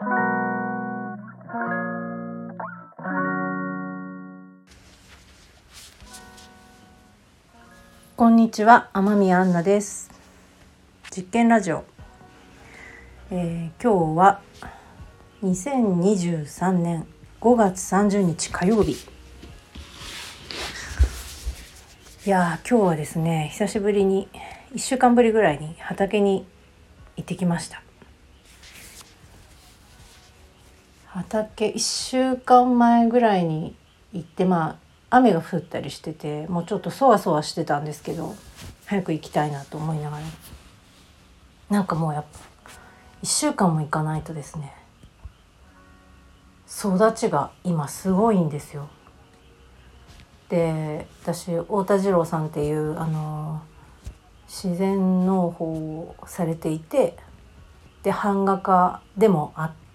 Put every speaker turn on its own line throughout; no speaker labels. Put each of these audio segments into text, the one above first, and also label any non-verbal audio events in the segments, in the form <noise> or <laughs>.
こんにちは、天宮アンナです。実験ラジオ。えー今日は2023年5月30日火曜日。いやー今日はですね久しぶりに1週間ぶりぐらいに畑に行ってきました。畑1週間前ぐらいに行ってまあ雨が降ったりしててもうちょっとそわそわしてたんですけど早く行きたいなと思いながらなんかもうやっぱ1週間も行かないとですね育ちが今すごいんですよ。で私太田次郎さんっていうあの自然農法をされていてで版画家でもあって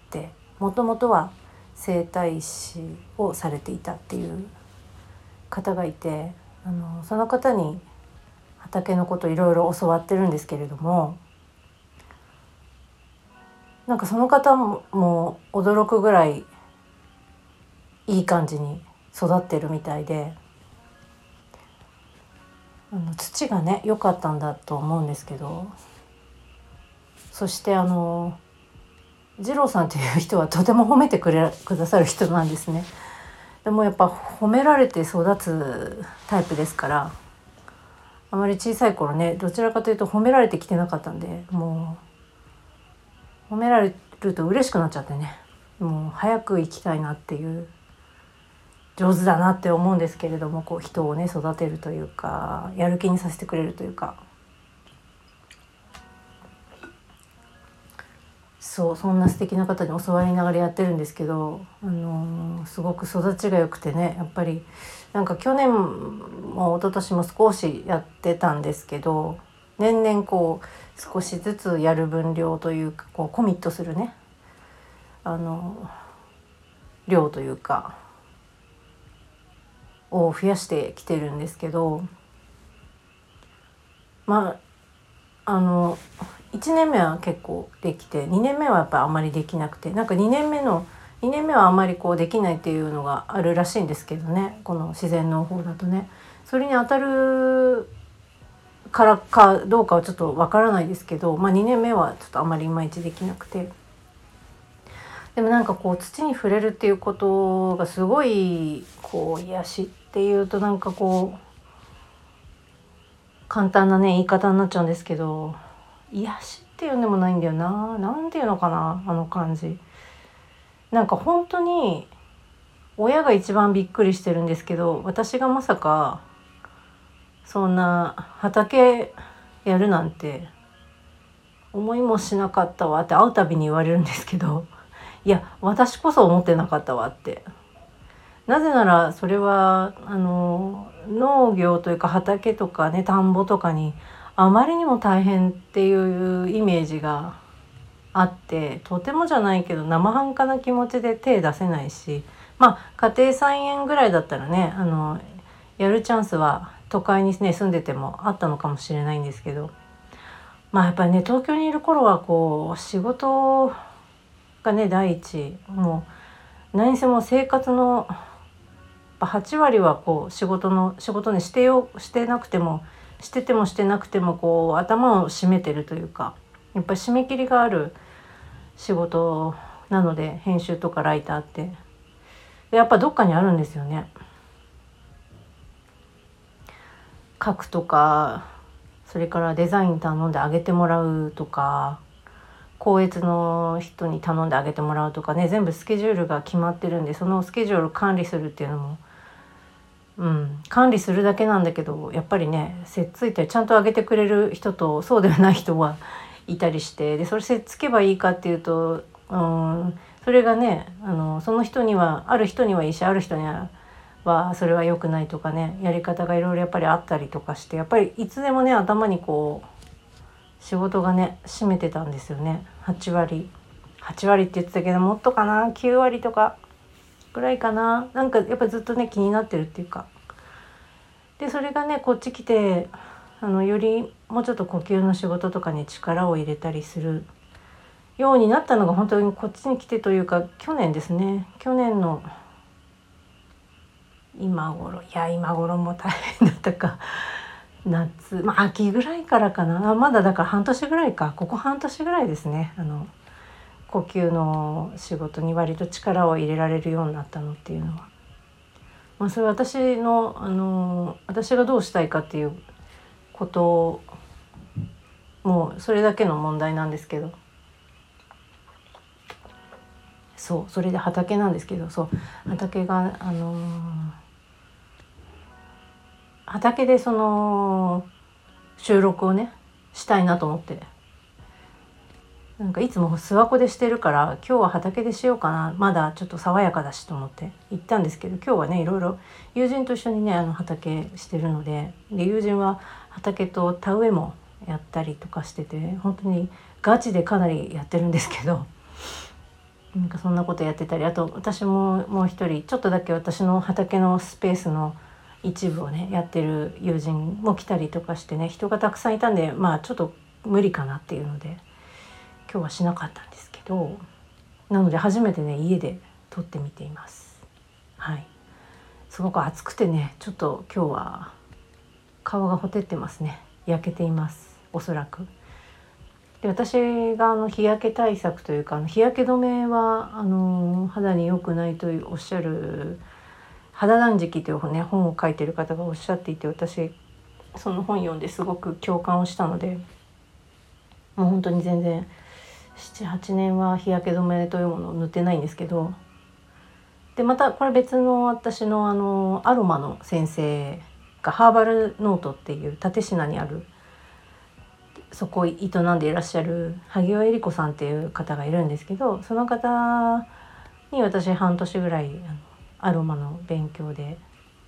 もともとは整体師をされていたっていう方がいてあのその方に畑のこといろいろ教わってるんですけれどもなんかその方も驚くぐらいいい感じに育ってるみたいであの土がね良かったんだと思うんですけどそしてあの二郎さんという人はとても褒めてくれくださる人なんですね。でもやっぱ褒められて育つタイプですからあまり小さい頃ねどちらかというと褒められてきてなかったんでもう褒められると嬉しくなっちゃってねもう早く行きたいなっていう上手だなって思うんですけれどもこう人をね育てるというかやる気にさせてくれるというかそうそんな素敵な方に教わりながらやってるんですけど、あのーすごく育ちが良くてねやっぱりなんか去年も一昨年も少しやってたんですけど年々こう少しずつやる分量というかこうコミットするねあの量というかを増やしてきてるんですけどまああの1年目は結構できて2年目はやっぱあまりできなくてなんか2年目の2年目はあまりこうできないっていうのがあるらしいんですけどねこの自然農法だとね。それに当たるからかどうかはちょっとわからないですけど、まあ、2年目はちょっとあまりいまいちできなくて。でもなんかこう土に触れるっていうことがすごいこう癒しっていうとなんかこう簡単なね言い方になっちゃうんですけど癒しっていうんでもないんだよな。なんていうのかなあの感じ。なんか本当に親が一番びっくりしてるんですけど私がまさかそんな畑やるなんて思いもしなかったわって会うたびに言われるんですけどいや私こそ思ってなかったわって。なぜならそれはあの農業というか畑とかね田んぼとかにあまりにも大変っていうイメージがあってとてもじゃないけど生半可な気持ちで手出せないしまあ家庭菜園ぐらいだったらねあのやるチャンスは都会にね住んでてもあったのかもしれないんですけどまあやっぱりね東京にいる頃はこう仕事がね第一。もう何せも生活のぱ8割はこう仕事の仕事にしてよしてなくてもしててもしてなくてもこう頭を締めてるというかやっぱり締め切りがある仕事なので編集とかライターってやっぱどっかにあるんですよね。書くとかそれからデザイン頼んであげてもらうとか校閲の人に頼んであげてもらうとかね全部スケジュールが決まってるんでそのスケジュール管理するっていうのも、うん、管理するだけなんだけどやっぱりねせっついたりちゃんとあげてくれる人とそうではない人はいたりしてでそれせっつけばいいかっていうと、うん、それがねあのその人にはある人にはいいしある人にははそれは良くないとかねやり方がいろいろやっぱりあったりとかしてやっぱりいつでもね頭にこう仕事がね占めてたんですよね。8割。8割って言ってたけどもっとかな？9割とか。ぐらいかな。なんかやっぱずっとね気になってるっていうか。でそれがねこっち来てあのよりもうちょっと呼吸の仕事とかに力を入れたりするようになったのが本当にこっちに来てというか去年ですね。去年の今頃いや今頃も大変だったか。夏まあ秋ぐらいからかな。まだだから半年ぐらいか。ここ半年ぐらいですね。あの呼吸の仕事に割と力を入れられるようになったのっていうのは。まあ、それは私のあの私がどうしたいかっていうこともうそれだけの問題なんですけどそうそれで畑なんですけどそう畑があのー畑でその収録をねしたいなと思ってなんかいつも諏訪湖でしてるから今日は畑でしようかな。まだちょっと爽やかだしと思って。行ったんですけど今日はねいろいろ友人と一緒にねあの畑してるのでで友人は畑と田植えもやったりとかしてて本当にガチでかなりやってるんですけど <laughs> なんかそんなことやってたりあと私ももう一人ちょっとだけ私の畑のスペースの一部をねやってる友人も来たりとかしてね人がたくさんいたんでまあちょっと無理かなっていうので。今日はしなかったんですけどなので初めてね家で撮ってみています。はい。すごく暑くてねちょっと今日は顔がほてってますね。焼けています。おそらく。で私があの日焼け対策というか日焼け止めはあの肌に良くないとおっしゃる肌断食という、ね、本を書いてる方がおっしゃっていて私その本読んですごく共感をしたのでもう本当に全然78年は日焼け止めというものを塗ってないんですけどでまたこれ別の私のあのアロマの先生がハーバルノートっていう蓼科にあるそこを営んでいらっしゃる萩尾恵理子さんっていう方がいるんですけどその方に私半年ぐらいアロマの勉強で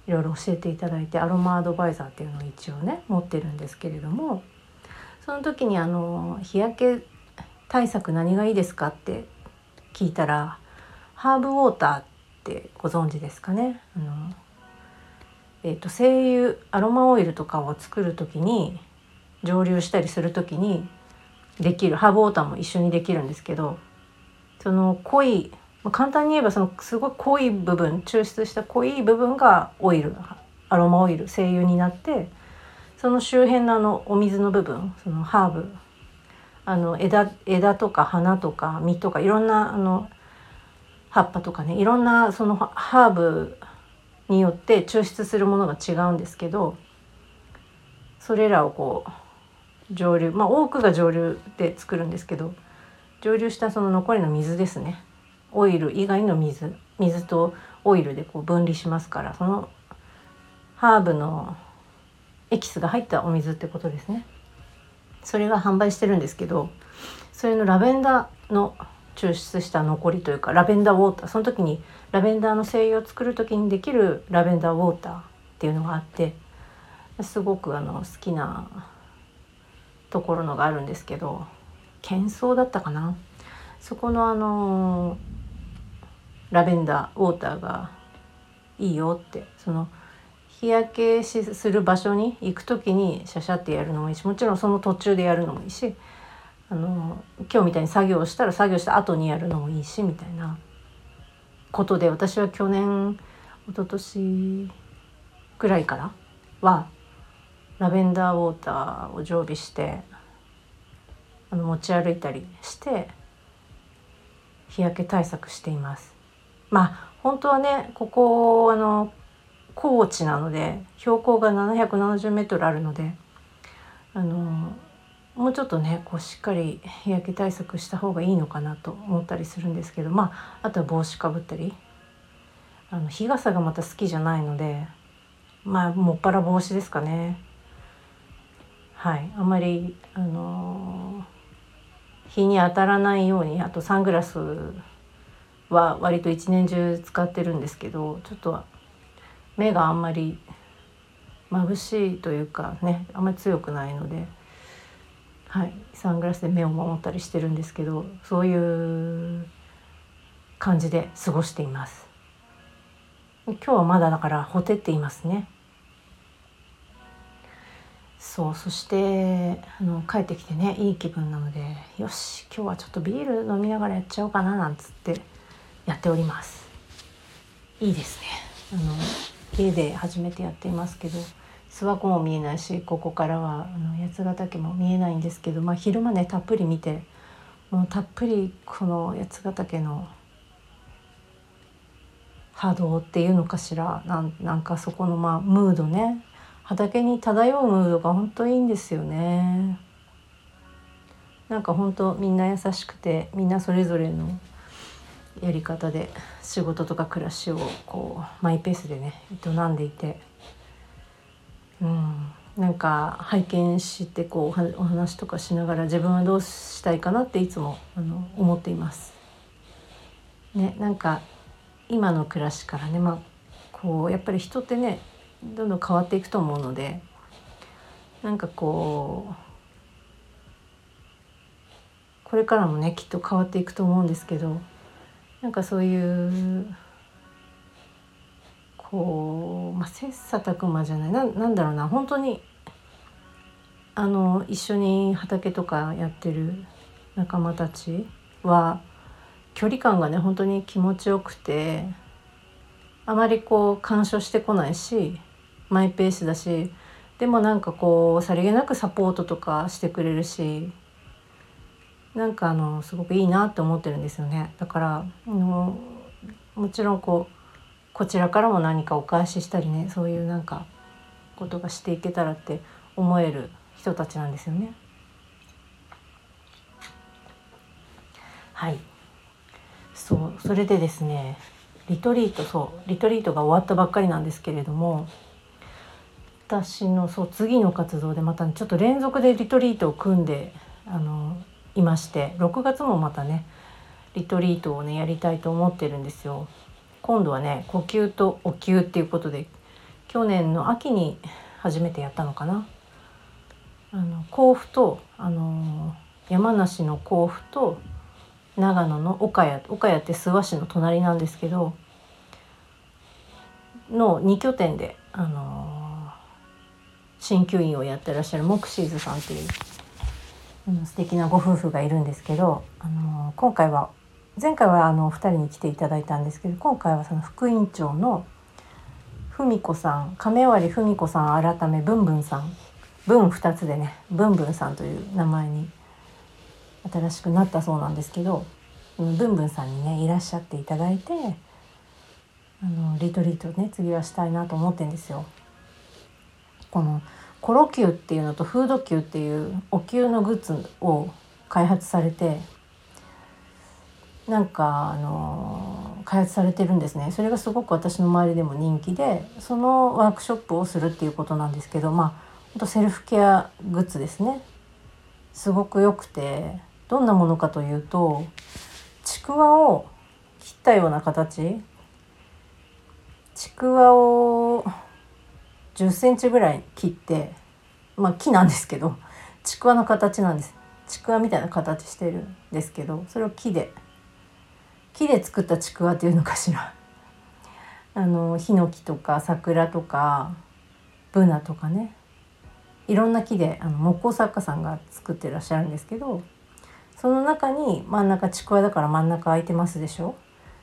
いろいろ教えていただいてアロマアドバイザーっていうのを一応ね持ってるんですけれどもその時にあの日焼け対策何がいいですかって聞いたらハーブウォーターってご存知ですかね？あの、えーと、精油アロマオイルとかを作る時に蒸留したりする時にできるハーブウォーターも一緒にできるんですけどその濃い、簡単に言えばそのすごい濃い部分抽出した濃い部分がオイルアロマオイル精油になってその周辺のあのお水の部分そのハーブあの枝枝とか花とか実とかいろんなあの葉っぱとかねいろんなそのハーブによって抽出するものが違うんですけどそれらをこう蒸留まあ多くが蒸留で作るんですけど蒸留したその残りの水ですね。オイル以外の水水とオイルでこう分離しますからそのハーブのエキスが入ったお水ってことですね。それが販売してるんですけどそれのラベンダーの抽出した残りというかラベンダーウォーター。その時にラベンダーの精油を作る時にできるラベンダーウォーターっていうのがあってすごくあの好きなところのがあるんですけど喧騒だったかな？そこのあのラベンダーウォーターがいいよってその日焼けしする場所に行く時にシャシャってやるのもいいしもちろんその途中でやるのもいいしあの今日みたいに作業したら作業した後にやるのもいいしみたいなことで私は去年一昨年ぐらいからはラベンダーウォーターを常備してあの持ち歩いたりして日焼け対策しています。まあ本当はねここあの高地なので標高が770メートルあるのであのもうちょっとねこうしっかり日焼け対策した方がいいのかなと思ったりするんですけどまああとは帽子かぶったり。あの日傘がまた好きじゃないのでまあもっぱら帽子ですかね。はい。あまりあの日に当たらないようにあとサングラスは割と一年中使ってるんですけどちょっと目があんまり眩しいというかねあんまり強くないので、はい、サングラスで目を守ったりしてるんですけどそういう感じで過ごしています。今日はまだだからほてっていますね。そうそしてあの帰ってきてねいい気分なのでよし今日はちょっとビール飲みながらやっちゃおうかななんつってやっておりますいいですねあの家で初めてやっていますけど諏訪湖も見えないしここからはあの八ヶ岳も見えないんですけど、まあ、昼間ねたっぷり見てもうたっぷりこの八ヶ岳の波動っていうのかしらなんなんかそこのまあムードね畑に漂うムードが本当いいんですよね。なんか本当みんな優しくてみんなそれぞれのやり方で仕事とか暮らしをこうマイペースでね営んでいて、うん、なんか拝見してこうお話とかしながら自分はどうしたいかなっていつもあの思っています。ね、なんか今の暮らしからね、まあ、こうやっぱり人ってねどんどん変わっていくと思うのでなんかこうこれからもねきっと変わっていくと思うんですけどなんかそういうこう、まあ、切磋琢磨じゃないななんだろうな本当にあの一緒に畑とかやってる仲間たちは距離感がね本当に気持ちよくてあまりこう干渉してこないしマイペースだしでもなんかこうさりげなくサポートとかしてくれるしなんかあのすごくいいなって思ってるんですよねだからあのもちろんこうこちらからも何かお返ししたりねそういうなんかことがしていけたらって思える人たちなんですよね。はいそうそれでですねリトリートそうリトリートが終わったばっかりなんですけれども私のそう次の活動でまた、ちょっと連続でリトリートを組んであのいまして6月もまたねリトリートをねやりたいと思ってるんですよ。今度はね呼吸とお灸っていうことで去年の秋に初めてやったのかな。あの甲府とあの山梨の甲府と長野の岡谷岡谷って諏訪市の隣なんですけどの2拠点で、あの鍼灸院をやってらっしゃるモクシーズさんっていう、素敵なご夫婦がいるんですけど、あの今回は前回はあの2人に来ていただいたんですけど今回はその副院長の文子さん亀割文子さん改めブンブンさん文2つでねブンブンさんという名前に新しくなったそうなんですけどブンブンさんにねいらっしゃっていただいてあのリトリートね次はしたいなと思ってんですよ。このコロキューっていうのとフードキューっていうお灸のグッズを開発されてなんかあの開発されてるんですね。それがすごく私の周りでも人気でそのワークショップをするっていうことなんですけどまあほんとセルフケアグッズですね。すごく良くてどんなものかというとちくわを切ったような形。ちくわを10センチぐらい切ってまあ木なんですけどちくわの形なんです。ちくわみたいな形してるんですけどそれを木で木で作ったちくわっていうのかしら。<laughs> あのヒノキとか桜とかブナとかね。いろんな木であの木工作家さんが作ってらっしゃるんですけどその中に真ん中ちくわだから真ん中空いてますでしょ？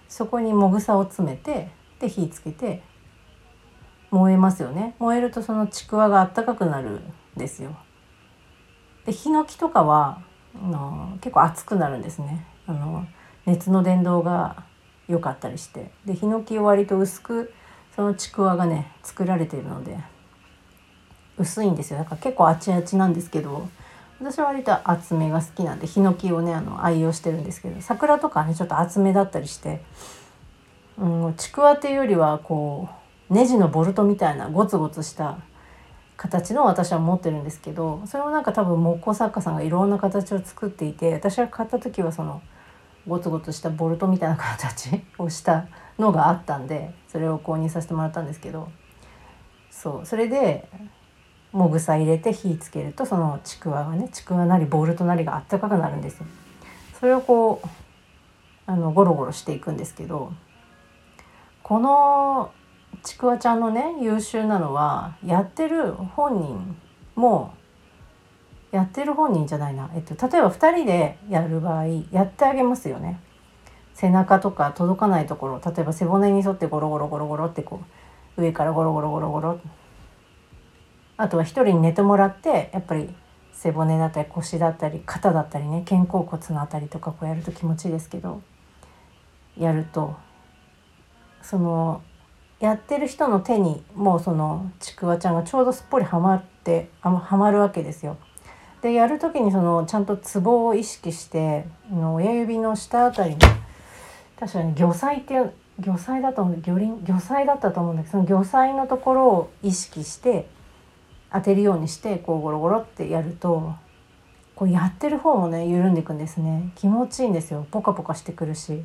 そこにもぐさを詰めてで火つけて燃えますよね燃えるとそのちくわがあったかくなるんですよ。でヒノキとかはあの結構熱くなるんですね。あの熱の伝導が良かったりしてでヒノキを割と薄くそのちくわがね作られているので薄いんですよだから結構あちあちなんですけど私は割と厚めが好きなんでヒノキをねあの愛用してるんですけど桜とかねちょっと厚めだったりしてうんちくわっていうよりはこうネジのボルトみたいなゴツゴツした形の私は持ってるんですけどそれもなんか多分木工作家さんがいろんな形を作っていて私が買った時はそのゴツゴツしたボルトみたいな形をしたのがあったんでそれを購入させてもらったんですけどそうそれでもぐさ入れて火つけるとそのちくわがねちくわなりボルとなりがあったかくなるんですよ。それをこうあのゴロゴロしていくんですけどこのちくわちゃんのね優秀なのはやってる本人もやってる本人じゃないな、えっと、例えば2人でやる場合やってあげますよね。背中とか届かないところ例えば背骨に沿ってゴロゴロゴロゴロってこう上からゴロゴロゴロゴロあとは1人に寝てもらってやっぱり背骨だったり腰だったり肩だったりね肩甲骨のあたりとかこうやると気持ちいいですけどやるとそのやってる人の手にもうそのちくわちゃんがちょうどすっぽりはまってあはまるわけですよ。でやる時にそのちゃんとツボを意識して親指の下あたりに確かに魚菜っていう魚菜だと思う魚鱗魚菜だったと思うんだけどその魚菜のところを意識して当てるようにしてこうゴロゴロってやるとこうやってる方もね緩んでいくんですね。気持ちいいんですよ。ポカポカしてくるし。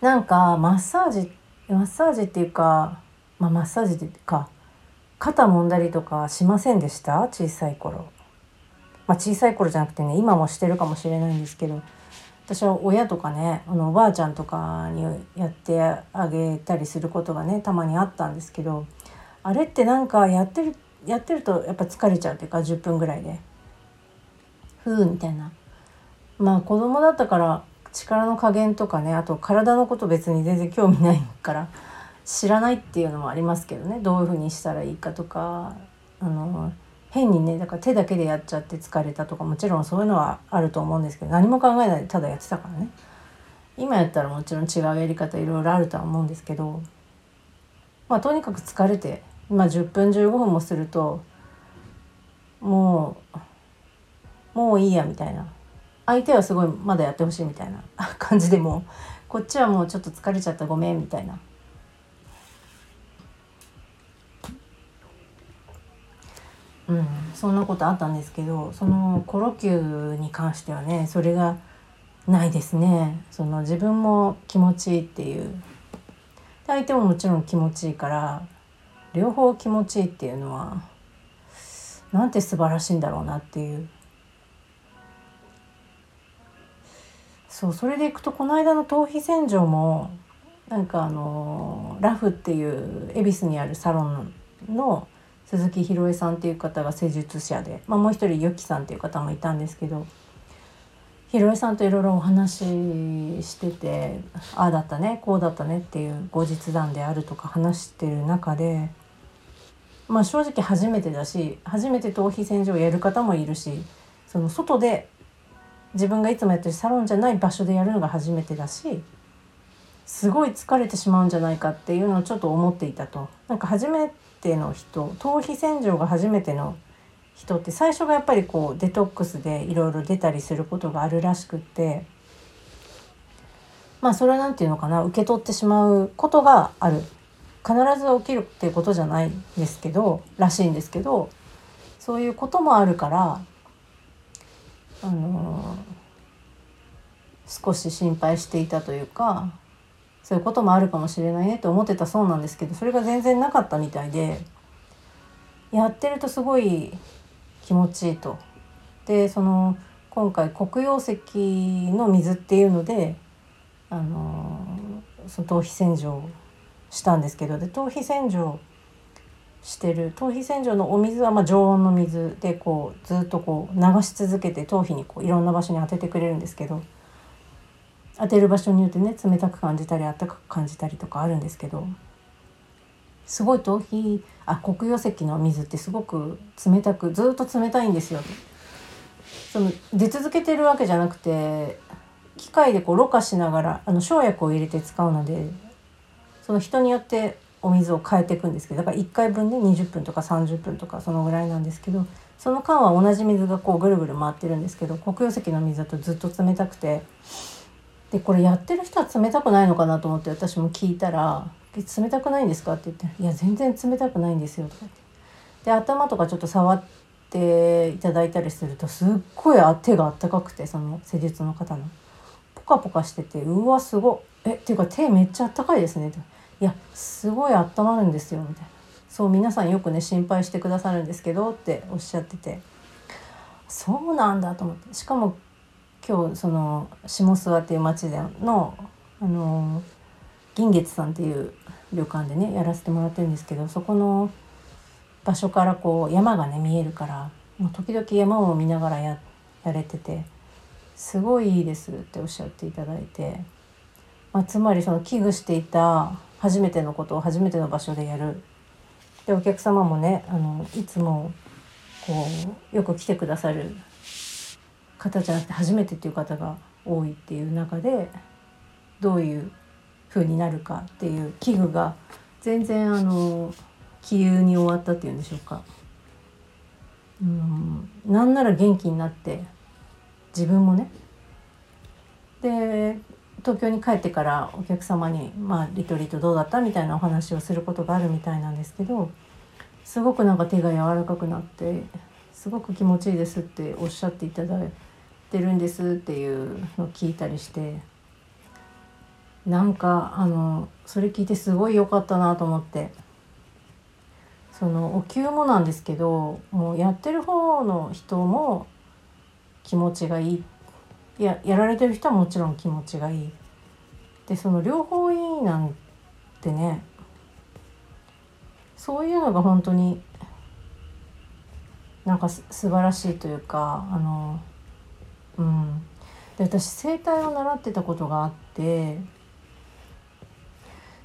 なんかマッサージマッサージっていうか、まあ、マッサージっていうか肩揉んだりとかしませんでした？小さい頃。まあ、小さい頃じゃなくてね今もしてるかもしれないんですけど私は親とかねあのおばあちゃんとかにやってあげたりすることがねたまにあったんですけどあれってなんかやってるやってるとやっぱ疲れちゃうっていうか10分ぐらいで。ふうみたいな。まあ子供だったから力の加減とかねあと体のこと別に全然興味ないから知らないっていうのもありますけどねどういうふうにしたらいいかとかあの変にねだから手だけでやっちゃって疲れたとかもちろんそういうのはあると思うんですけど何も考えないでただやってたからね。今やったらもちろん違うやり方いろいろあるとは思うんですけどまあとにかく疲れて、まあ、10分15分もするともうもういいやみたいな。相手はすごいまだやってほしいみたいな <laughs> 感じでもこっちはもうちょっと疲れちゃったごめんみたいな。うん、そんなことあったんですけどそのコロキューに関してはねそれがないですね。その自分も気持ちいいっていう。相手ももちろん気持ちいいから両方気持ちいいっていうのはなんて素晴らしいんだろうなっていう。そうそれでいくとこの間の頭皮洗浄もなんかあのラフっていう恵比寿にあるサロンの鈴木宏恵さんっていう方が施術者で、まあ、もう一人ゆきさんっていう方もいたんですけど宏恵さんといろいろお話ししててああだったねこうだったねっていう後日談であるとか話してる中でまあ正直初めてだし初めて頭皮洗浄をやる方もいるしその外で自分がいつもやってるサロンじゃない場所でやるのが初めてだしすごい疲れてしまうんじゃないかっていうのをちょっと思っていたと。なんか初めての人頭皮洗浄が初めての人って最初がやっぱりこうデトックスでいろいろ出たりすることがあるらしくってまあそれは何て言うのかな受け取ってしまうことがある必ず起きるっていうことじゃないんですけどらしいんですけどそういうこともあるからあのー、少し心配していたというかそういうこともあるかもしれないねと思ってたそうなんですけどそれが全然なかったみたいでやってるとすごい気持ちいいと。でその今回黒曜石の水っていうのであのー、その頭皮洗浄したんですけどで頭皮洗浄してる頭皮洗浄のお水はま常温の水でこうずっとこう流し続けて頭皮にこういろんな場所に当ててくれるんですけど当てる場所によってね冷たく感じたりあったかく感じたりとかあるんですけどすごい頭皮あ黒曜石の水ってすごく冷たくずっと冷たいんですよ。その出続けてるわけじゃなくて機械でこうろ過しながらあの生薬を入れて使うのでその人によってお水を変えていくんですけどだから1回分で20分とか30分とかそのぐらいなんですけどその間は同じ水がこうぐるぐる回ってるんですけど黒曜石の水だとずっと冷たくてでこれやってる人は冷たくないのかなと思って私も聞いたら「冷たくないんですか?」って言って「いや全然冷たくないんですよ」とか言ってで頭とかちょっと触っていただいたりするとすっごい手があったかくてその施術の方のポカポカしてて「うわすごいえっていうか手めっちゃあったかいですね」と。いやすごい温まるんですよ」みたいな「そう皆さんよくね心配してくださるんですけど」っておっしゃってて。そうなんだと思って。しかも今日その下諏訪っていう町でのあの銀月さんっていう旅館でねやらせてもらってるんですけどそこの場所からこう山がね見えるからもう時々山を見ながらややれててすごいいいですっておっしゃっていただいて、まあ、つまりその危惧していた初めてのことを初めての場所でやるでお客様もねあのいつもこうよく来てくださる方じゃなくて初めてっていう方が多いっていう中でどういう風になるかっていう危惧が全然あの気憂に終わったっていうんでしょうか。うんなんなら元気になって自分もねで東京に帰ってからお客様に、まあ、リトリートどうだったみたいなお話をすることがあるみたいなんですけどすごくなんか手が柔らかくなってすごく気持ちいいですっておっしゃっていただいてるんですっていうのを聞いたりしてなんかあのそれ聞いてすごい良かったなと思って。そのお灸もなんですけどもうやってる方の人も気持ちがいいってややられてる人はもちろん気持ちがいい。でその両方いいなんてねそういうのが本当になんかす素晴らしいというかあのうん。で私整体を習ってたことがあって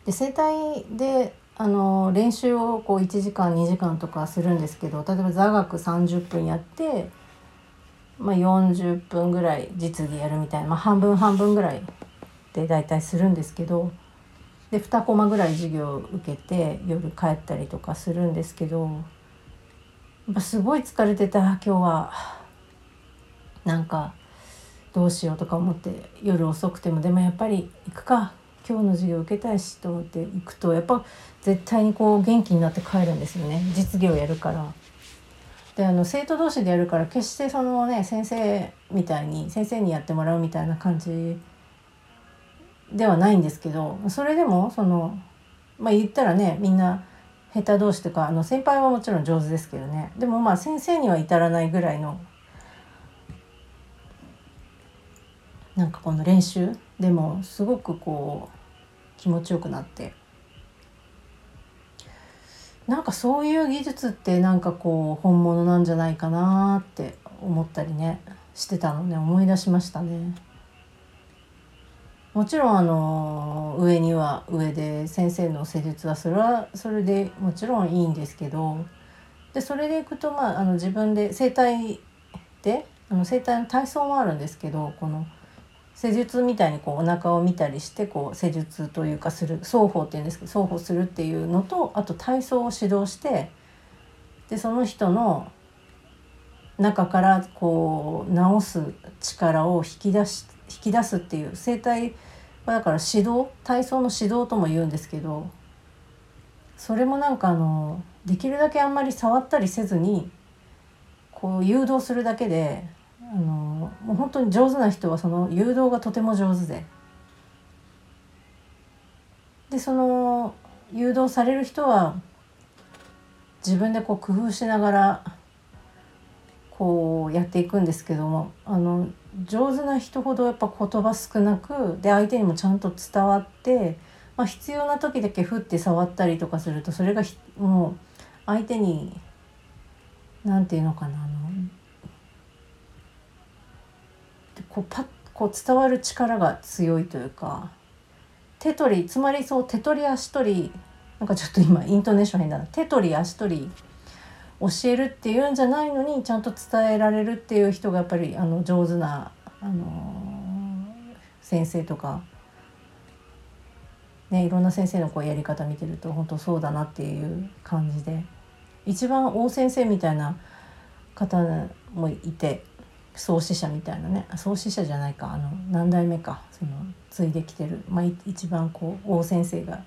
で整体であの練習をこう1時間2時間とかするんですけど例えば座学30分やって、まあ、40分ぐらい実技やるみたいな、まあ、半分半分ぐらいで大体するんですけどで2コマぐらい授業を受けて夜帰ったりとかするんですけどやっすごい疲れてた今日はなんかどうしようとか思って夜遅くてもでもやっぱり行くか今日の授業受けたいしと思って行くとやっぱ絶対にこう元気になって帰るんですよね実技をやるから。であの生徒同士でやるから決してそのね先生みたいに先生にやってもらうみたいな感じではないんですけどそれでもそのまあ言ったらねみんな下手同士とかあの先輩はもちろん上手ですけどね。でもまあ先生には至らないぐらいのなんかこの練習でもすごくこう気持ちよくなって。なんかそういう技術ってなんかこう本物なんじゃないかなって思ったりねしてたのね思い出しましたね。もちろんあの上には上で先生の施術はそれはそれでもちろんいいんですけどでそれでいくとまああの自分で整体であの整体の体操もあるんですけどこの施術みたいにこうお腹を見たりしてこう施術というかする双方っていうんですけど双方するっていうのとあと体操を指導してでその人の中からこう治す力を引き出し引き出すっていう整体はだから指導体操の指導とも言うんですけどそれもなんかあのできるだけあんまり触ったりせずにこう誘導するだけであのもう本当に上手な人はその誘導がとても上手で。でその誘導される人は自分でこう工夫しながらこうやっていくんですけどもあの上手な人ほどやっぱ言葉少なくで相手にもちゃんと伝わって、まあ、必要な時だけ振って触ったりとかするとそれがもう相手に何て言うのかなあのこうパッこう伝わる力が強いというか手取りつまりそう手取り足取りなんかちょっと今イントネーション変だな。手取り足取り教えるっていうんじゃないのにちゃんと伝えられるっていう人がやっぱりあの上手な、あの先生とか、ね、いろんな先生のこうやり方見てると本当そうだなっていう感じで。一番大先生みたいな方もいて創始者みたいなね。創始者じゃないか。あの何代目か。その継いできてる、まあ、一番こう大先生が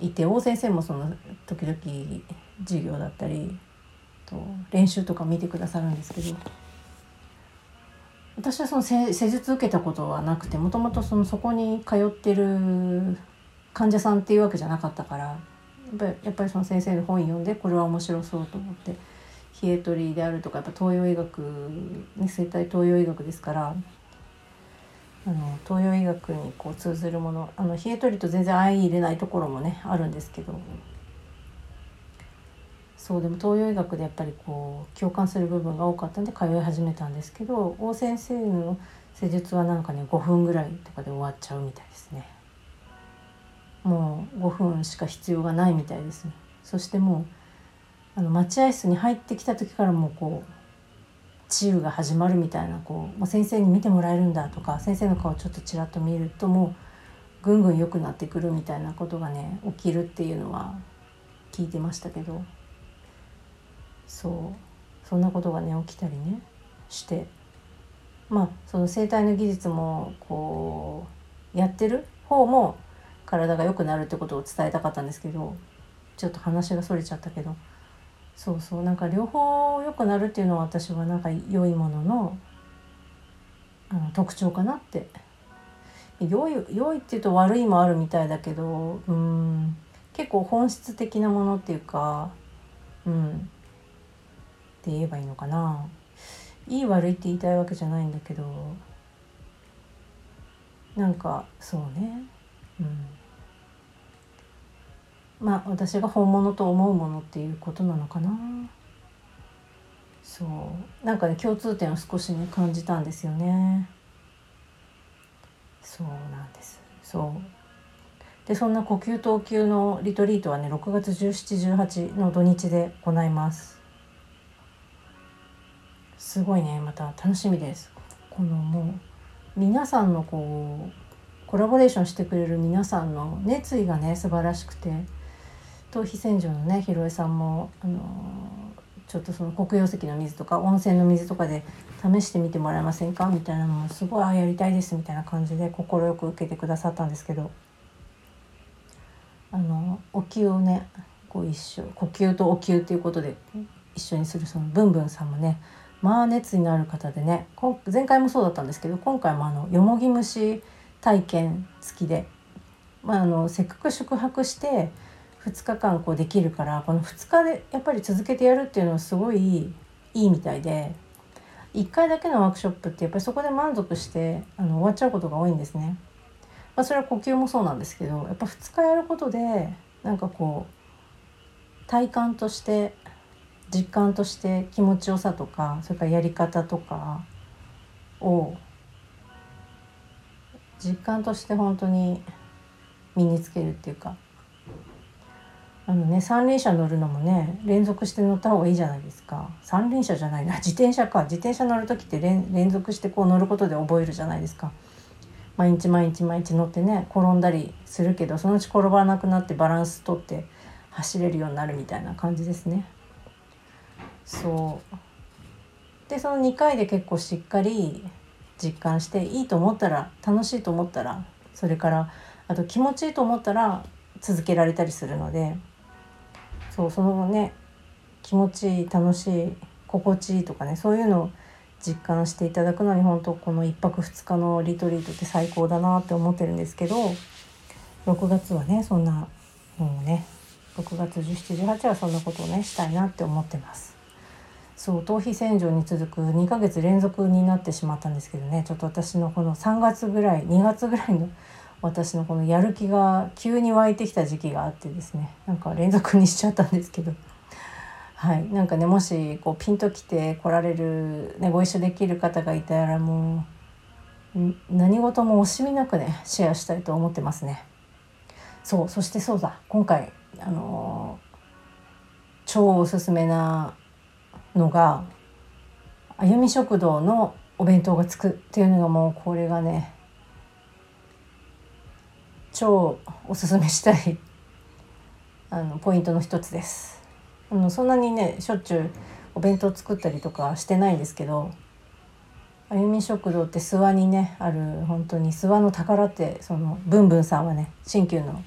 いて大先生もその時々授業だったりと練習とか見てくださるんですけど。私はその施術受けたことはなくてもともとそのそこに通ってる患者さんっていうわけじゃなかったからやっぱりその先生の本読んでこれは面白そうと思って冷え取りであるとかやっぱ東洋医学、ね、生体東洋医学ですからあの東洋医学にこう通ずるものあの冷え取りと全然相入れないところもねあるんですけど。そうでも東洋医学でやっぱりこう共感する部分が多かったんで通い始めたんですけど王先生の施術はなんかね5分ぐらいとかで終わっちゃうみたいですね。もう5分しか必要がないみたいですね。そしてもうあの待合室に入ってきた時からもうこう治癒が始まるみたいなこう、ま、先生に見てもらえるんだとか先生の顔ちょっとちらっと見るともうぐんぐん良くなってくるみたいなことがね起きるっていうのは聞いてましたけど。そう。そんなことがね起きたりね。して。まあその生体の技術もこうやってる方も体が良くなるってことを伝えたかったんですけどちょっと話がそれちゃったけど。そうそうなんか両方良くなるっていうのは私はなんか良いもののあの特徴かなって。良い良いっていうと悪いもあるみたいだけどうん。結構本質的なものっていうかうん。って言えばいいのかな。いい悪いって言いたいわけじゃないんだけどなんかそうね。うん。まあ私が本物と思うものっていうことなのかな。そう。なんかね共通点を少しね感じたんですよね。そうなんです。そう。でそんな呼吸投球のリトリートはね6月1718の土日で行います。すごいねまた楽しみです。このもう皆さんのこうコラボレーションしてくれる皆さんの熱意がね素晴らしくて。頭皮洗浄のねひろえさんも、あのちょっとその黒曜石の水とか温泉の水とかで試してみてもらえませんか？みたいなのもすごいあやりたいですみたいな感じで快く受けてくださったんですけどあのお灸をねこう一緒呼吸とお灸っていうことで一緒にするそのブンブンさんもねまあ熱意のある方でね前回もそうだったんですけど今回もあのよもぎ虫体験付きで、まあ、あのせっかく宿泊して2日間こうできるからこの2日でやっぱり続けてやるっていうのはすごいいいみたいで1回だけのワークショップってやっぱりそこで満足してあの終わっちゃうことが多いんですね。まあ、それは呼吸もそうなんですけどやっぱ2日やることでなんかこう体感として実感として気持ちよさとかそれからやり方とかを実感として本当に身につけるっていうかあのね三輪車乗るのもね連続して乗った方がいいじゃないですか。三輪車じゃないな。自転車か。自転車乗る時って連連続してこう乗ることで覚えるじゃないですか。毎日毎日毎日乗ってね転んだりするけどそのうち転ばなくなってバランス取って走れるようになるみたいな感じですね。そう。でその2回で結構しっかり実感していいと思ったら楽しいと思ったらそれからあと気持ちいいと思ったら続けられたりするのでそうそのね気持ちいい楽しい心地いいとかねそういうのを実感していただくのに本当この1泊2日のリトリートって最高だなって思ってるんですけど6月はねそんなもうね6月1718はそんなことをねしたいなって思ってます。そう頭皮洗浄に続く2ヶ月連続になってしまったんですけどねちょっと私のこの3月ぐらい2月ぐらいの私のこのやる気が急に湧いてきた時期があってですねなんか連続にしちゃったんですけど。<laughs> はい。なんかねもしこうピンときて来られる、ね、ご一緒できる方がいたらもう何事も惜しみなくねシェアしたいと思ってますね。そう。そしてそうだ。今回あのー、超おすすめなのがあゆみ食堂のお弁当がつくっていうのがもうこれがね超おすすめしたい <laughs> あのポイントの一つです。あのそんなにねしょっちゅうお弁当作ったりとかしてないんですけどあゆみ食堂って諏訪にねある本当に諏訪の宝ってそのブンブンさんはね新旧の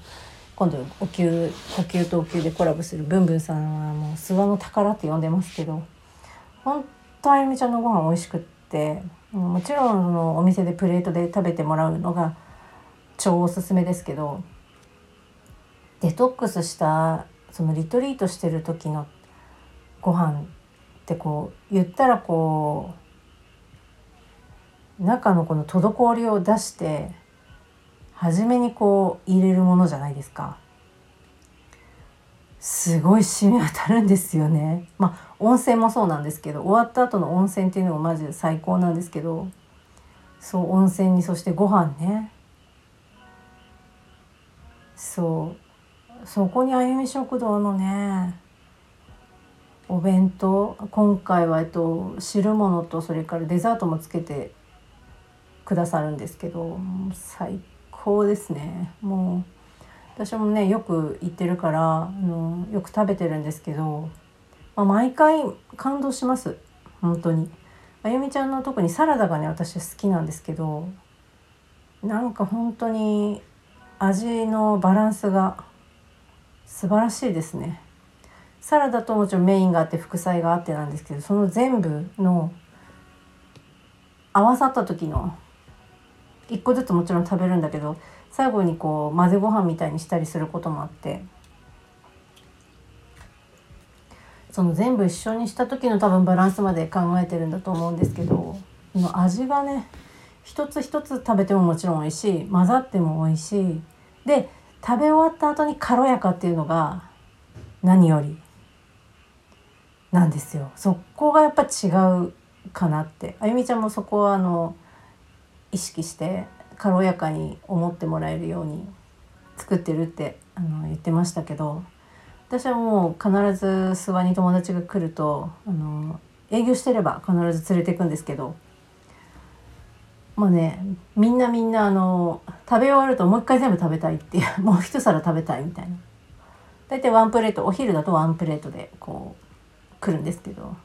今度お灸呼吸とお灸でコラボするブンブンさんはもう諏訪の宝って呼んでますけど本当あゆみちゃんのご飯美味しくってもちろんのお店でプレートで食べてもらうのが超おすすめですけどデトックスしたそのリトリートしてる時のご飯ってこう言ったらこう中のこの滞りを出して初めにこう入れるものじゃないですか。すごい染み渡るんですよね。まあ温泉もそうなんですけど終わった後の温泉っていうのがマジで最高なんですけどそう温泉にそしてご飯ねそう。そこにあゆみ食堂のねお弁当今回はえっと汁物とそれからデザートもつけてくださるんですけど最高ですね。もう私もねよく行ってるからあのよく食べてるんですけど、まあ、毎回感動します。本当に。あゆみちゃんの特にサラダがね私好きなんですけどなんか本当に味のバランスが素晴らしいですね。サラダともちろんメインがあって副菜があってなんですけどその全部の合わさった時の1個ずつもちろん食べるんだけど最後にこう混ぜご飯みたいにしたりすることもあってその全部一緒にした時の多分バランスまで考えてるんだと思うんですけど味がね一つ一つ食べてももちろん美味しい。混ざっても美味しい。で食べ終わった後に軽やかっていうのが何よりなんですよ。そこがやっぱ違うかなって。あゆみちゃんもそこはあの意識して軽やかに思ってもらえるように作ってるってあの言ってましたけど私はもう必ず諏訪に友達が来るとあの営業してれば必ず連れていくんですけどまあねみんなみんなあの食べ終わるともう一回全部食べたいっていう <laughs> もう一皿食べたいみたいな。大体ワンプレートお昼だとワンプレートでこう来るんですけど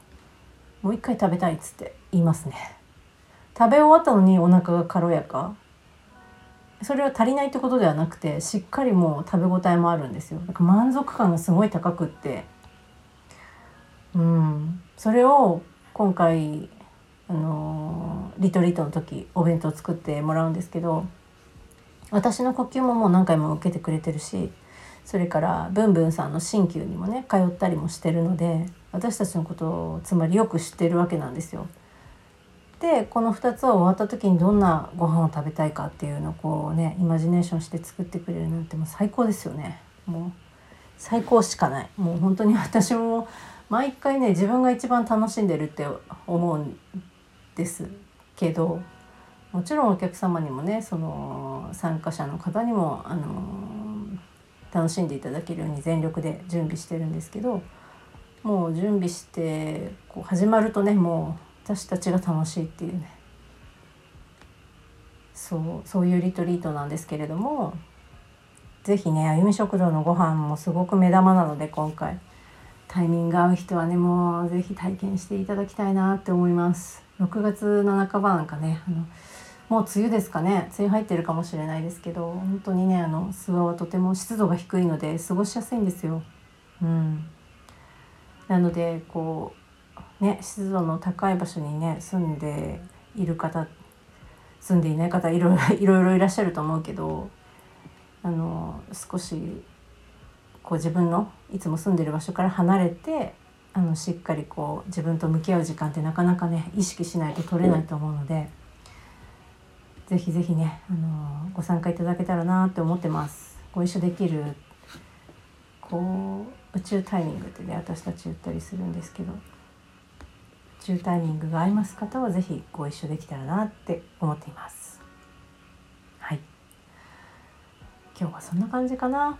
もう一回食べたいっつって言いますね。食べ終わったのにお腹が軽やか。それは足りないってことではなくてしっかりもう食べ応えもあるんですよ。か満足感がすごい高くって。うん。それを今回あのリトリートの時お弁当作ってもらうんですけど私の呼吸ももう何回も受けてくれてるしそれからブンブンさんの鍼灸にもね通ったりもしてるので私たちのことをつまりよく知ってるわけなんですよ。でこの2つは終わった時にどんなご飯を食べたいかっていうのをこうねイマジネーションして作ってくれるなんてもう最高ですよね。もう最高しかない。もう本当に私も毎回ね自分が一番楽しんでるって思うんですけどもちろんお客様にもねその参加者の方にもあの楽しんでいただけるように全力で準備してるんですけどもう準備してこう始まるとねもう私たちが楽しいっていうねそうそういうリトリートなんですけれども是非ねあゆみ食堂のご飯もすごく目玉なので今回。タイミング合う人はねもう是非体験していただきたいなって思います。6月の半ばなんかねあのもう梅雨ですかね。梅雨入ってるかもしれないですけど本当にねあの諏訪はとても湿度が低いので過ごしやすいんですよ。うん。なのでこうね湿度の高い場所にね住んでいる方住んでいない方いろいろ <laughs> いろいろいらっしゃると思うけどあの少しこう自分のいつも住んでる場所から離れてあのしっかりこう自分と向き合う時間ってなかなかね意識しないと取れないと思うので是非是非ねあのご参加いただけたらなって思ってます。ご一緒できるこう宇宙タイミングってね私たち言ったりするんですけど宇宙タイミングが合います方は是非ご一緒できたらなって思っています。はい。今日はそんな感じかな。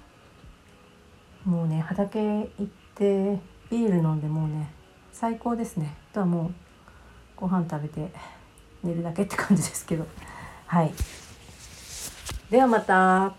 もうね畑行ってビール飲んでもうね最高ですね。あとはもうご飯食べて寝るだけって感じですけど。はい。ではまた。